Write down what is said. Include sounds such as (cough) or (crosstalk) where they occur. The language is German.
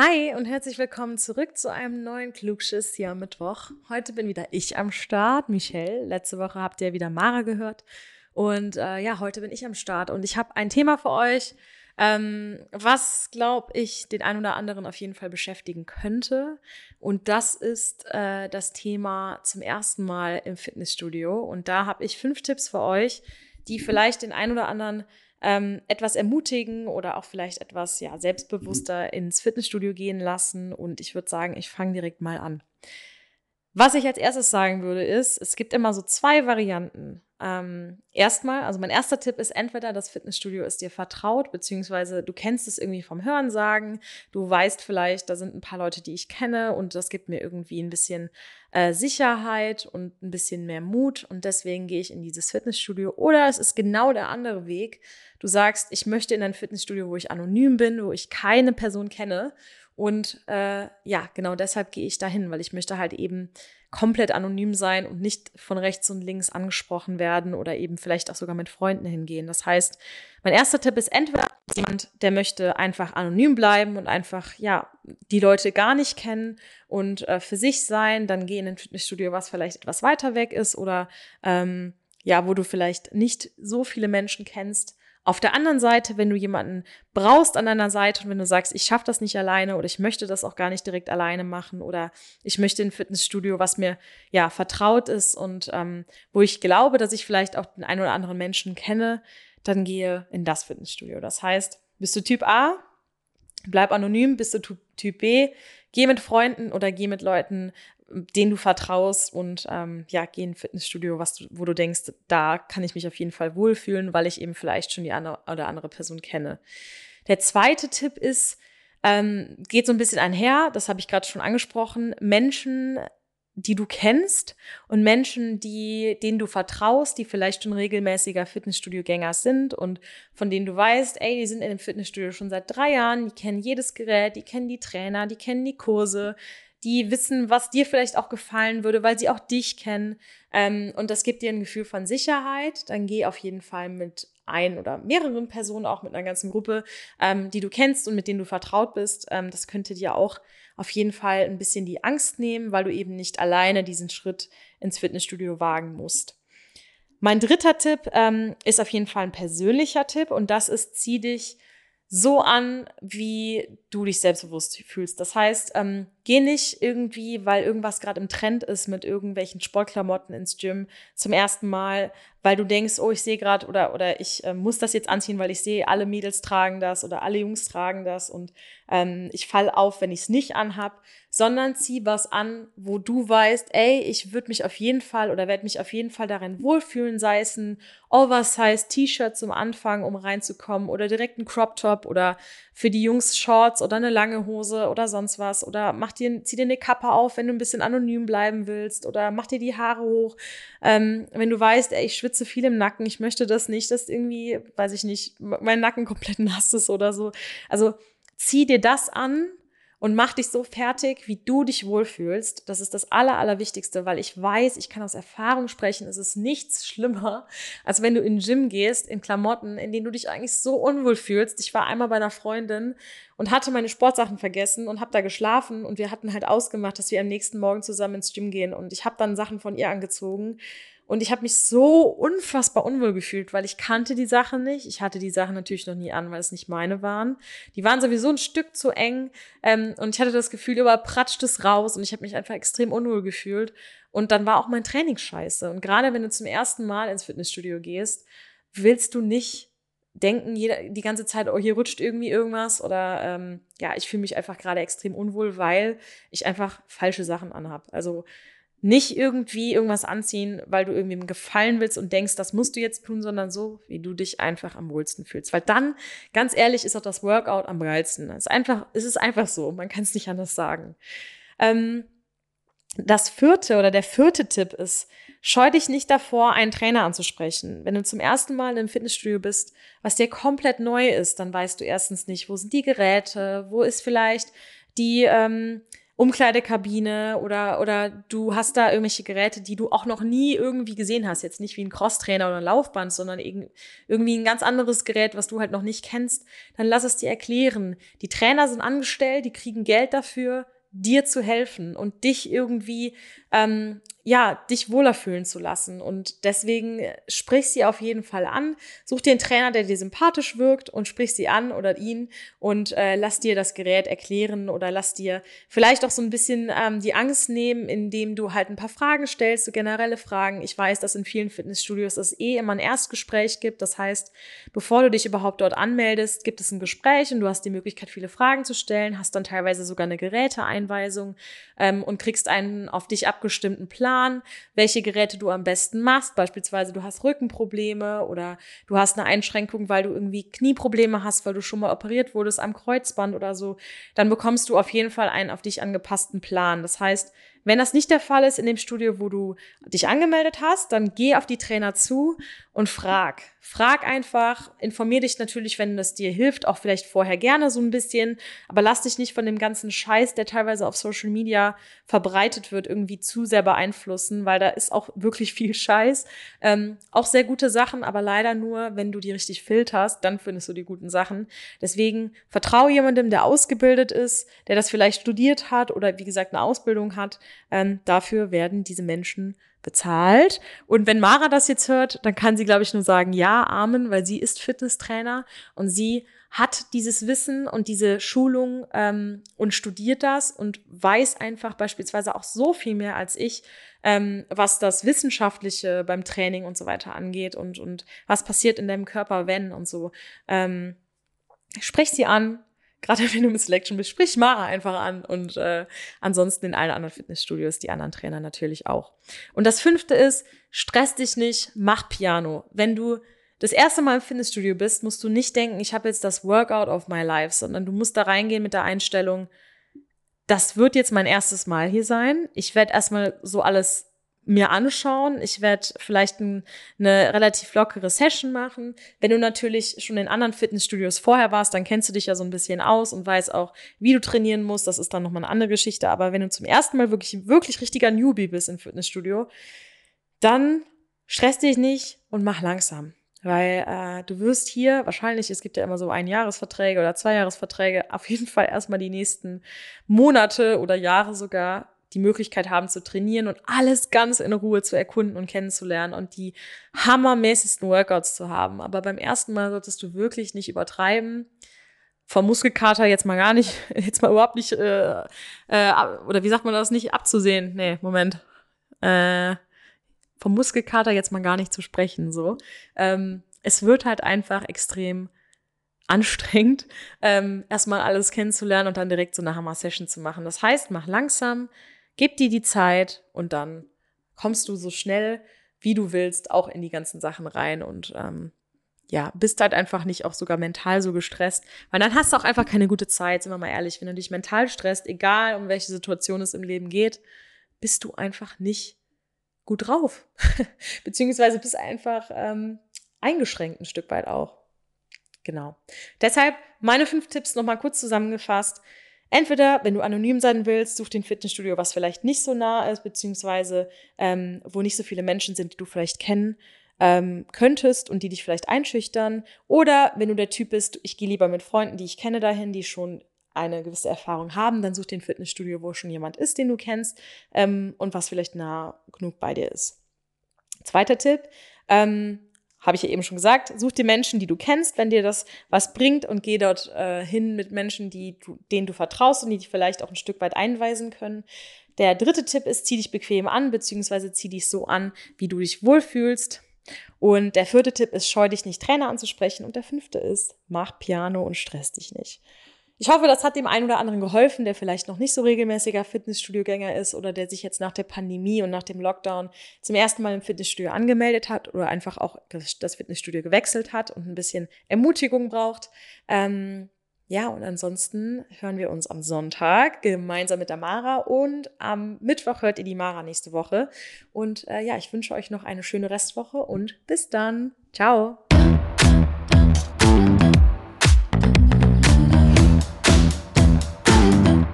Hi und herzlich willkommen zurück zu einem neuen Klugschiss hier am Mittwoch. Heute bin wieder ich am Start, Michelle. Letzte Woche habt ihr wieder Mara gehört. Und äh, ja, heute bin ich am Start und ich habe ein Thema für euch, ähm, was, glaube ich, den einen oder anderen auf jeden Fall beschäftigen könnte. Und das ist äh, das Thema zum ersten Mal im Fitnessstudio. Und da habe ich fünf Tipps für euch, die vielleicht den einen oder anderen ähm, etwas ermutigen oder auch vielleicht etwas ja, selbstbewusster ins Fitnessstudio gehen lassen. Und ich würde sagen, ich fange direkt mal an. Was ich als erstes sagen würde, ist, es gibt immer so zwei Varianten. Ähm, erstmal, also mein erster Tipp ist entweder das Fitnessstudio ist dir vertraut, beziehungsweise du kennst es irgendwie vom Hören sagen, du weißt vielleicht, da sind ein paar Leute, die ich kenne und das gibt mir irgendwie ein bisschen äh, Sicherheit und ein bisschen mehr Mut und deswegen gehe ich in dieses Fitnessstudio. Oder es ist genau der andere Weg. Du sagst, ich möchte in ein Fitnessstudio, wo ich anonym bin, wo ich keine Person kenne und äh, ja, genau deshalb gehe ich dahin, weil ich möchte halt eben komplett anonym sein und nicht von rechts und links angesprochen werden oder eben vielleicht auch sogar mit Freunden hingehen. Das heißt, mein erster Tipp ist entweder jemand, der möchte einfach anonym bleiben und einfach, ja, die Leute gar nicht kennen und äh, für sich sein, dann geh in ein Fitnessstudio, was vielleicht etwas weiter weg ist oder ähm, ja, wo du vielleicht nicht so viele Menschen kennst auf der anderen Seite, wenn du jemanden brauchst an deiner Seite und wenn du sagst, ich schaffe das nicht alleine oder ich möchte das auch gar nicht direkt alleine machen oder ich möchte ein Fitnessstudio, was mir ja vertraut ist und ähm, wo ich glaube, dass ich vielleicht auch den einen oder anderen Menschen kenne, dann gehe in das Fitnessstudio. Das heißt, bist du Typ A, bleib anonym, bist du Typ B, geh mit Freunden oder geh mit Leuten, denen du vertraust und ähm, ja, geh in ein Fitnessstudio, was du, wo du denkst, da kann ich mich auf jeden Fall wohlfühlen, weil ich eben vielleicht schon die eine oder andere Person kenne. Der zweite Tipp ist, ähm, geht so ein bisschen einher, das habe ich gerade schon angesprochen, Menschen, die du kennst und Menschen, die, denen du vertraust, die vielleicht schon regelmäßiger Fitnessstudio-Gänger sind und von denen du weißt, ey, die sind in dem Fitnessstudio schon seit drei Jahren, die kennen jedes Gerät, die kennen die Trainer, die kennen die Kurse, die wissen, was dir vielleicht auch gefallen würde, weil sie auch dich kennen. Ähm, und das gibt dir ein Gefühl von Sicherheit. Dann geh auf jeden Fall mit ein oder mehreren Personen, auch mit einer ganzen Gruppe, ähm, die du kennst und mit denen du vertraut bist. Ähm, das könnte dir auch auf jeden Fall ein bisschen die Angst nehmen, weil du eben nicht alleine diesen Schritt ins Fitnessstudio wagen musst. Mein dritter Tipp ähm, ist auf jeden Fall ein persönlicher Tipp und das ist, zieh dich so an, wie du dich selbstbewusst fühlst. Das heißt, ähm, geh nicht irgendwie, weil irgendwas gerade im Trend ist mit irgendwelchen Sportklamotten ins Gym zum ersten Mal, weil du denkst, oh, ich sehe gerade oder oder ich äh, muss das jetzt anziehen, weil ich sehe, alle Mädels tragen das oder alle Jungs tragen das und ähm, ich fall auf, wenn ich es nicht anhab, sondern zieh was an, wo du weißt, ey, ich würde mich auf jeden Fall oder werde mich auf jeden Fall darin wohlfühlen, sei es ein Oversize T-Shirt zum Anfang, um reinzukommen oder direkt ein Crop Top oder für die Jungs Shorts oder eine lange Hose oder sonst was oder mach dir, zieh dir eine Kappe auf, wenn du ein bisschen anonym bleiben willst oder mach dir die Haare hoch, ähm, wenn du weißt, ey, ich schwitze viel im Nacken, ich möchte das nicht, dass irgendwie, weiß ich nicht, mein Nacken komplett (laughs) nass ist oder so. Also zieh dir das an, und mach dich so fertig, wie du dich wohlfühlst. Das ist das Aller, Allerwichtigste, weil ich weiß, ich kann aus Erfahrung sprechen, es ist nichts (laughs) schlimmer, als wenn du in den Gym gehst, in Klamotten, in denen du dich eigentlich so unwohl fühlst. Ich war einmal bei einer Freundin und hatte meine Sportsachen vergessen und habe da geschlafen und wir hatten halt ausgemacht, dass wir am nächsten Morgen zusammen ins Gym gehen und ich habe dann Sachen von ihr angezogen und ich habe mich so unfassbar unwohl gefühlt, weil ich kannte die Sachen nicht. Ich hatte die Sachen natürlich noch nie an, weil es nicht meine waren. Die waren sowieso ein Stück zu eng. Ähm, und ich hatte das Gefühl, überall pratscht es raus. Und ich habe mich einfach extrem unwohl gefühlt. Und dann war auch mein Training scheiße. Und gerade wenn du zum ersten Mal ins Fitnessstudio gehst, willst du nicht denken jeder, die ganze Zeit, oh, hier rutscht irgendwie irgendwas. Oder ähm, ja, ich fühle mich einfach gerade extrem unwohl, weil ich einfach falsche Sachen anhab. Also nicht irgendwie irgendwas anziehen, weil du irgendwem gefallen willst und denkst, das musst du jetzt tun, sondern so, wie du dich einfach am wohlsten fühlst. Weil dann, ganz ehrlich, ist auch das Workout am geilsten. Es ist einfach, es ist einfach so. Man kann es nicht anders sagen. Ähm, das vierte oder der vierte Tipp ist, scheu dich nicht davor, einen Trainer anzusprechen. Wenn du zum ersten Mal im Fitnessstudio bist, was dir komplett neu ist, dann weißt du erstens nicht, wo sind die Geräte, wo ist vielleicht die, ähm, Umkleidekabine oder, oder du hast da irgendwelche Geräte, die du auch noch nie irgendwie gesehen hast. Jetzt nicht wie ein Crosstrainer oder ein Laufband, sondern irgendwie ein ganz anderes Gerät, was du halt noch nicht kennst. Dann lass es dir erklären. Die Trainer sind angestellt, die kriegen Geld dafür, dir zu helfen und dich irgendwie ähm, ja, dich wohler fühlen zu lassen. Und deswegen äh, sprich sie auf jeden Fall an. Such dir einen Trainer, der dir sympathisch wirkt und sprich sie an oder ihn und äh, lass dir das Gerät erklären oder lass dir vielleicht auch so ein bisschen ähm, die Angst nehmen, indem du halt ein paar Fragen stellst, so generelle Fragen. Ich weiß, dass in vielen Fitnessstudios es eh immer ein Erstgespräch gibt. Das heißt, bevor du dich überhaupt dort anmeldest, gibt es ein Gespräch und du hast die Möglichkeit, viele Fragen zu stellen, hast dann teilweise sogar eine Geräteeinweisung ähm, und kriegst einen auf dich abgestimmten Plan, welche Geräte du am besten machst. Beispielsweise du hast Rückenprobleme oder du hast eine Einschränkung, weil du irgendwie Knieprobleme hast, weil du schon mal operiert wurdest am Kreuzband oder so. Dann bekommst du auf jeden Fall einen auf dich angepassten Plan. Das heißt, wenn das nicht der Fall ist in dem Studio, wo du dich angemeldet hast, dann geh auf die Trainer zu und frag. Frag einfach, informier dich natürlich, wenn das dir hilft, auch vielleicht vorher gerne so ein bisschen, aber lass dich nicht von dem ganzen Scheiß, der teilweise auf Social Media verbreitet wird, irgendwie zu sehr beeinflussen, weil da ist auch wirklich viel Scheiß. Ähm, auch sehr gute Sachen, aber leider nur, wenn du die richtig filterst, dann findest du die guten Sachen. Deswegen vertraue jemandem, der ausgebildet ist, der das vielleicht studiert hat oder wie gesagt eine Ausbildung hat, ähm, dafür werden diese Menschen bezahlt. Und wenn Mara das jetzt hört, dann kann sie, glaube ich, nur sagen, ja, Amen, weil sie ist Fitnesstrainer und sie hat dieses Wissen und diese Schulung ähm, und studiert das und weiß einfach beispielsweise auch so viel mehr als ich, ähm, was das Wissenschaftliche beim Training und so weiter angeht und, und was passiert in deinem Körper, wenn und so. Ähm, sprech sie an, gerade wenn du mit Selection bist, sprich Mara einfach an und äh, ansonsten in allen anderen Fitnessstudios, die anderen Trainer natürlich auch. Und das fünfte ist, stress dich nicht, mach Piano. Wenn du das erste Mal im Fitnessstudio bist, musst du nicht denken, ich habe jetzt das Workout of my life, sondern du musst da reingehen mit der Einstellung, das wird jetzt mein erstes Mal hier sein. Ich werde erstmal so alles mir anschauen. Ich werde vielleicht ein, eine relativ lockere Session machen. Wenn du natürlich schon in anderen Fitnessstudios vorher warst, dann kennst du dich ja so ein bisschen aus und weißt auch, wie du trainieren musst. Das ist dann nochmal eine andere Geschichte. Aber wenn du zum ersten Mal wirklich, wirklich richtiger Newbie bist im Fitnessstudio, dann stress dich nicht und mach langsam. Weil äh, du wirst hier wahrscheinlich, es gibt ja immer so Einjahresverträge oder Zweijahresverträge, auf jeden Fall erstmal die nächsten Monate oder Jahre sogar die Möglichkeit haben zu trainieren und alles ganz in Ruhe zu erkunden und kennenzulernen und die hammermäßigsten Workouts zu haben. Aber beim ersten Mal solltest du wirklich nicht übertreiben. Vom Muskelkater jetzt mal gar nicht, (laughs) jetzt mal überhaupt nicht, äh, äh, oder wie sagt man das, nicht abzusehen. Nee, Moment. Äh, vom Muskelkater jetzt mal gar nicht zu sprechen, so. Ähm, es wird halt einfach extrem anstrengend, ähm, erstmal alles kennenzulernen und dann direkt so eine Hammer-Session zu machen. Das heißt, mach langsam, Gib dir die Zeit und dann kommst du so schnell, wie du willst, auch in die ganzen Sachen rein und ähm, ja, bist halt einfach nicht auch sogar mental so gestresst, weil dann hast du auch einfach keine gute Zeit, sind wir mal ehrlich. Wenn du dich mental stresst, egal um welche Situation es im Leben geht, bist du einfach nicht gut drauf. (laughs) Beziehungsweise bist einfach ähm, eingeschränkt ein Stück weit auch. Genau. Deshalb meine fünf Tipps nochmal kurz zusammengefasst. Entweder, wenn du anonym sein willst, such den Fitnessstudio, was vielleicht nicht so nah ist, beziehungsweise ähm, wo nicht so viele Menschen sind, die du vielleicht kennen ähm, könntest und die dich vielleicht einschüchtern. Oder wenn du der Typ bist, ich gehe lieber mit Freunden, die ich kenne, dahin, die schon eine gewisse Erfahrung haben, dann such den Fitnessstudio, wo schon jemand ist, den du kennst ähm, und was vielleicht nah genug bei dir ist. Zweiter Tipp, ähm, habe ich ja eben schon gesagt, such dir Menschen, die du kennst, wenn dir das was bringt und geh dort äh, hin mit Menschen, die du, denen du vertraust und die dich vielleicht auch ein Stück weit einweisen können. Der dritte Tipp ist, zieh dich bequem an, beziehungsweise zieh dich so an, wie du dich wohlfühlst. Und der vierte Tipp ist, scheu dich nicht Trainer anzusprechen. Und der fünfte ist, mach Piano und stress dich nicht. Ich hoffe, das hat dem einen oder anderen geholfen, der vielleicht noch nicht so regelmäßiger Fitnessstudio-Gänger ist oder der sich jetzt nach der Pandemie und nach dem Lockdown zum ersten Mal im Fitnessstudio angemeldet hat oder einfach auch das Fitnessstudio gewechselt hat und ein bisschen Ermutigung braucht. Ähm, ja, und ansonsten hören wir uns am Sonntag gemeinsam mit der Mara und am Mittwoch hört ihr die Mara nächste Woche. Und äh, ja, ich wünsche euch noch eine schöne Restwoche und bis dann. Ciao.